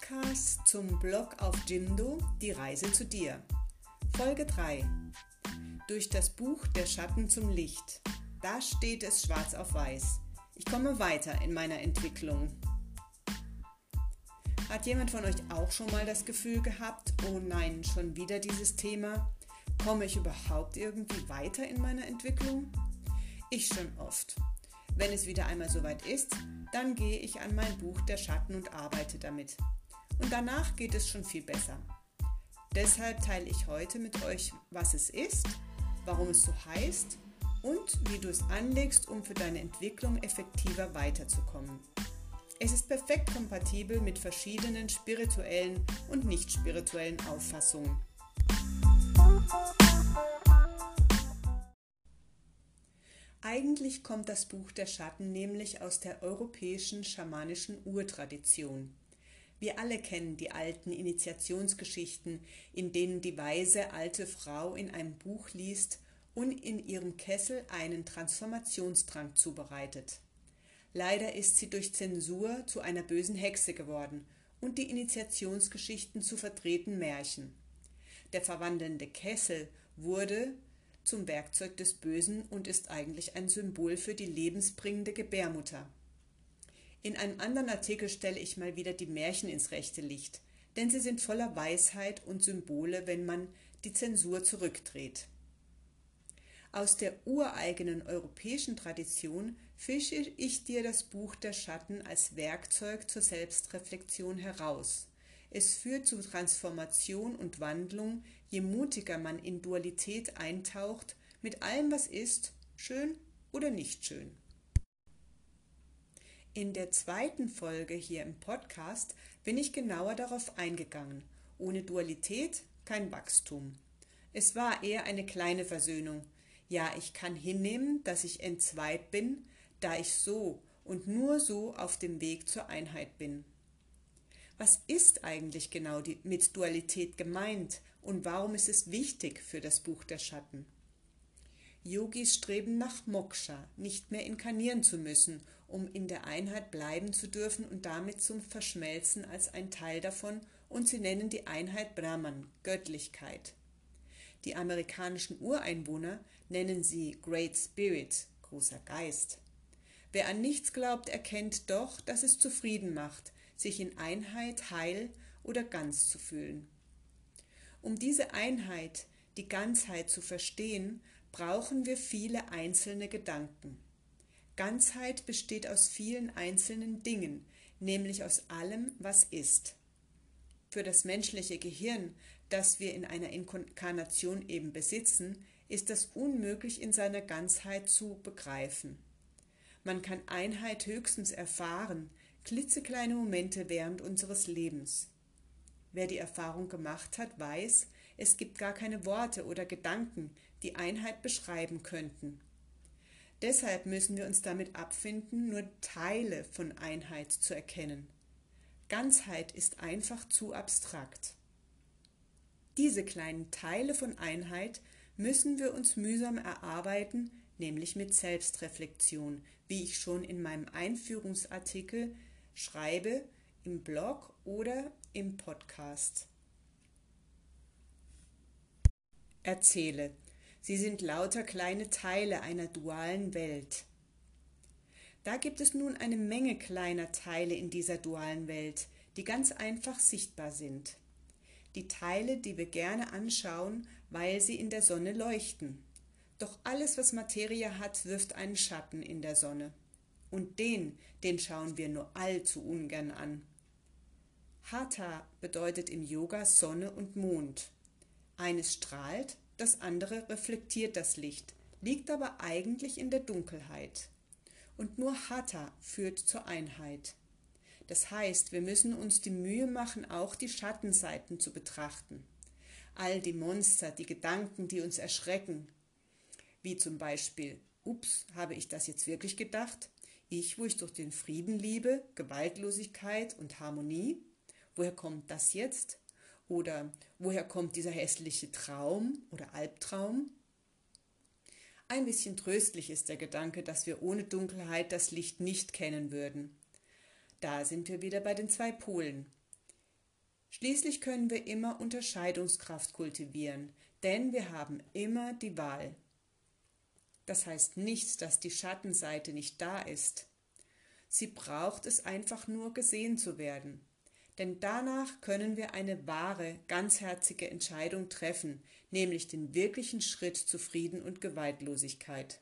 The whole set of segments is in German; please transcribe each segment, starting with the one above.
Podcast zum Blog auf Jimdo Die Reise zu dir. Folge 3. Durch das Buch Der Schatten zum Licht. Da steht es schwarz auf weiß. Ich komme weiter in meiner Entwicklung. Hat jemand von euch auch schon mal das Gefühl gehabt, oh nein, schon wieder dieses Thema? Komme ich überhaupt irgendwie weiter in meiner Entwicklung? Ich schon oft. Wenn es wieder einmal soweit ist, dann gehe ich an mein Buch Der Schatten und arbeite damit. Und danach geht es schon viel besser. Deshalb teile ich heute mit euch, was es ist, warum es so heißt und wie du es anlegst, um für deine Entwicklung effektiver weiterzukommen. Es ist perfekt kompatibel mit verschiedenen spirituellen und nicht spirituellen Auffassungen. Eigentlich kommt das Buch der Schatten nämlich aus der europäischen schamanischen Urtradition. Wir alle kennen die alten Initiationsgeschichten, in denen die weise alte Frau in einem Buch liest und in ihrem Kessel einen Transformationsdrang zubereitet. Leider ist sie durch Zensur zu einer bösen Hexe geworden und die Initiationsgeschichten zu verdrehten Märchen. Der verwandelnde Kessel wurde zum Werkzeug des Bösen und ist eigentlich ein Symbol für die lebensbringende Gebärmutter. In einem anderen Artikel stelle ich mal wieder die Märchen ins rechte Licht, denn sie sind voller Weisheit und Symbole, wenn man die Zensur zurückdreht. Aus der ureigenen europäischen Tradition fische ich dir das Buch der Schatten als Werkzeug zur Selbstreflexion heraus. Es führt zu Transformation und Wandlung, je mutiger man in Dualität eintaucht, mit allem, was ist, schön oder nicht schön. In der zweiten Folge hier im Podcast bin ich genauer darauf eingegangen. Ohne Dualität kein Wachstum. Es war eher eine kleine Versöhnung. Ja, ich kann hinnehmen, dass ich entzweit bin, da ich so und nur so auf dem Weg zur Einheit bin. Was ist eigentlich genau die, mit Dualität gemeint und warum ist es wichtig für das Buch der Schatten? Yogis streben nach Moksha, nicht mehr inkarnieren zu müssen, um in der Einheit bleiben zu dürfen und damit zum Verschmelzen als ein Teil davon, und sie nennen die Einheit Brahman, Göttlichkeit. Die amerikanischen Ureinwohner nennen sie Great Spirit, großer Geist. Wer an nichts glaubt, erkennt doch, dass es zufrieden macht, sich in Einheit, heil oder ganz zu fühlen. Um diese Einheit, die Ganzheit zu verstehen, brauchen wir viele einzelne Gedanken. Ganzheit besteht aus vielen einzelnen Dingen, nämlich aus allem, was ist. Für das menschliche Gehirn, das wir in einer Inkarnation eben besitzen, ist das unmöglich in seiner Ganzheit zu begreifen. Man kann Einheit höchstens erfahren, klitzekleine Momente während unseres Lebens. Wer die Erfahrung gemacht hat, weiß, es gibt gar keine Worte oder Gedanken, die Einheit beschreiben könnten. Deshalb müssen wir uns damit abfinden, nur Teile von Einheit zu erkennen. Ganzheit ist einfach zu abstrakt. Diese kleinen Teile von Einheit müssen wir uns mühsam erarbeiten, nämlich mit Selbstreflexion, wie ich schon in meinem Einführungsartikel schreibe im Blog oder im Podcast. Erzähle. Sie sind lauter kleine Teile einer dualen Welt. Da gibt es nun eine Menge kleiner Teile in dieser dualen Welt, die ganz einfach sichtbar sind. Die Teile, die wir gerne anschauen, weil sie in der Sonne leuchten. Doch alles, was Materie hat, wirft einen Schatten in der Sonne. Und den, den schauen wir nur allzu ungern an. Hatha bedeutet im Yoga Sonne und Mond. Eines strahlt, das andere reflektiert das Licht, liegt aber eigentlich in der Dunkelheit. Und nur Hatha führt zur Einheit. Das heißt, wir müssen uns die Mühe machen, auch die Schattenseiten zu betrachten. All die Monster, die Gedanken, die uns erschrecken, wie zum Beispiel, ups, habe ich das jetzt wirklich gedacht? Ich, wo ich durch den Frieden liebe, Gewaltlosigkeit und Harmonie? Woher kommt das jetzt? Oder woher kommt dieser hässliche Traum oder Albtraum? Ein bisschen tröstlich ist der Gedanke, dass wir ohne Dunkelheit das Licht nicht kennen würden. Da sind wir wieder bei den zwei Polen. Schließlich können wir immer Unterscheidungskraft kultivieren, denn wir haben immer die Wahl. Das heißt nicht, dass die Schattenseite nicht da ist. Sie braucht es einfach nur gesehen zu werden. Denn danach können wir eine wahre, ganzherzige Entscheidung treffen, nämlich den wirklichen Schritt zu Frieden und Gewaltlosigkeit.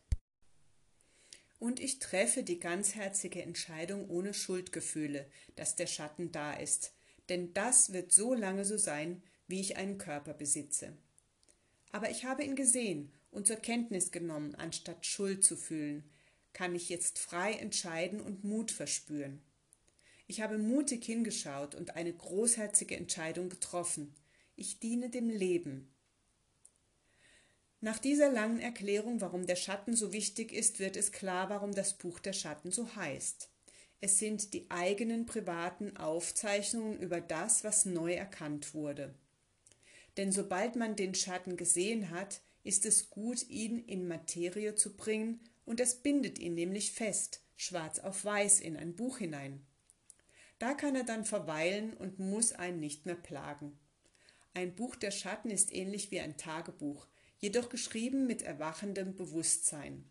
Und ich treffe die ganzherzige Entscheidung ohne Schuldgefühle, dass der Schatten da ist, denn das wird so lange so sein, wie ich einen Körper besitze. Aber ich habe ihn gesehen und zur Kenntnis genommen, anstatt Schuld zu fühlen, kann ich jetzt frei entscheiden und Mut verspüren. Ich habe mutig hingeschaut und eine großherzige Entscheidung getroffen. Ich diene dem Leben. Nach dieser langen Erklärung, warum der Schatten so wichtig ist, wird es klar, warum das Buch der Schatten so heißt. Es sind die eigenen privaten Aufzeichnungen über das, was neu erkannt wurde. Denn sobald man den Schatten gesehen hat, ist es gut, ihn in Materie zu bringen, und es bindet ihn nämlich fest, schwarz auf weiß, in ein Buch hinein. Da kann er dann verweilen und muss einen nicht mehr plagen. Ein Buch der Schatten ist ähnlich wie ein Tagebuch, jedoch geschrieben mit erwachendem Bewusstsein.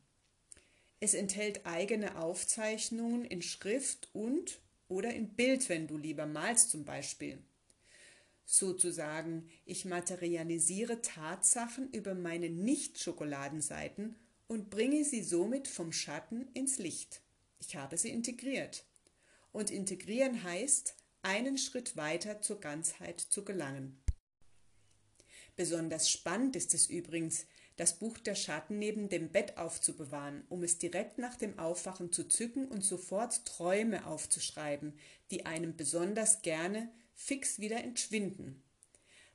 Es enthält eigene Aufzeichnungen in Schrift und oder in Bild, wenn du lieber malst zum Beispiel. Sozusagen, ich materialisiere Tatsachen über meine Nicht-Schokoladenseiten und bringe sie somit vom Schatten ins Licht. Ich habe sie integriert. Und integrieren heißt, einen Schritt weiter zur Ganzheit zu gelangen. Besonders spannend ist es übrigens, das Buch der Schatten neben dem Bett aufzubewahren, um es direkt nach dem Aufwachen zu zücken und sofort Träume aufzuschreiben, die einem besonders gerne fix wieder entschwinden.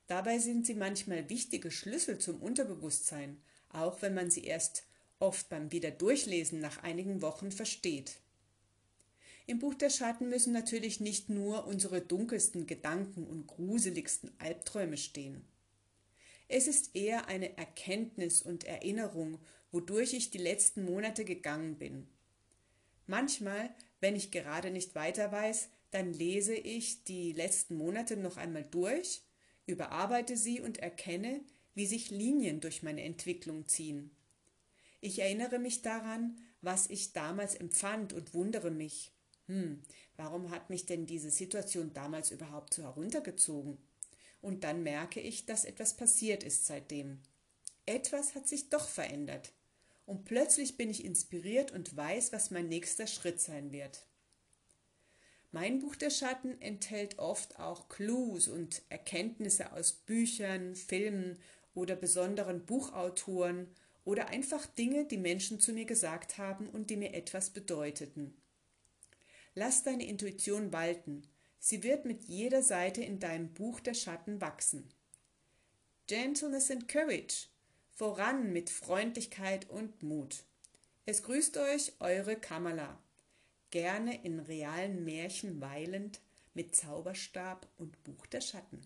Dabei sind sie manchmal wichtige Schlüssel zum Unterbewusstsein, auch wenn man sie erst oft beim Wiederdurchlesen nach einigen Wochen versteht. Im Buch der Schatten müssen natürlich nicht nur unsere dunkelsten Gedanken und gruseligsten Albträume stehen. Es ist eher eine Erkenntnis und Erinnerung, wodurch ich die letzten Monate gegangen bin. Manchmal, wenn ich gerade nicht weiter weiß, dann lese ich die letzten Monate noch einmal durch, überarbeite sie und erkenne, wie sich Linien durch meine Entwicklung ziehen. Ich erinnere mich daran, was ich damals empfand und wundere mich hm, warum hat mich denn diese Situation damals überhaupt so heruntergezogen? Und dann merke ich, dass etwas passiert ist seitdem. Etwas hat sich doch verändert. Und plötzlich bin ich inspiriert und weiß, was mein nächster Schritt sein wird. Mein Buch der Schatten enthält oft auch Clues und Erkenntnisse aus Büchern, Filmen oder besonderen Buchautoren oder einfach Dinge, die Menschen zu mir gesagt haben und die mir etwas bedeuteten. Lass deine Intuition walten. Sie wird mit jeder Seite in deinem Buch der Schatten wachsen. Gentleness and Courage. Voran mit Freundlichkeit und Mut. Es grüßt euch eure Kamala. Gerne in realen Märchen weilend mit Zauberstab und Buch der Schatten.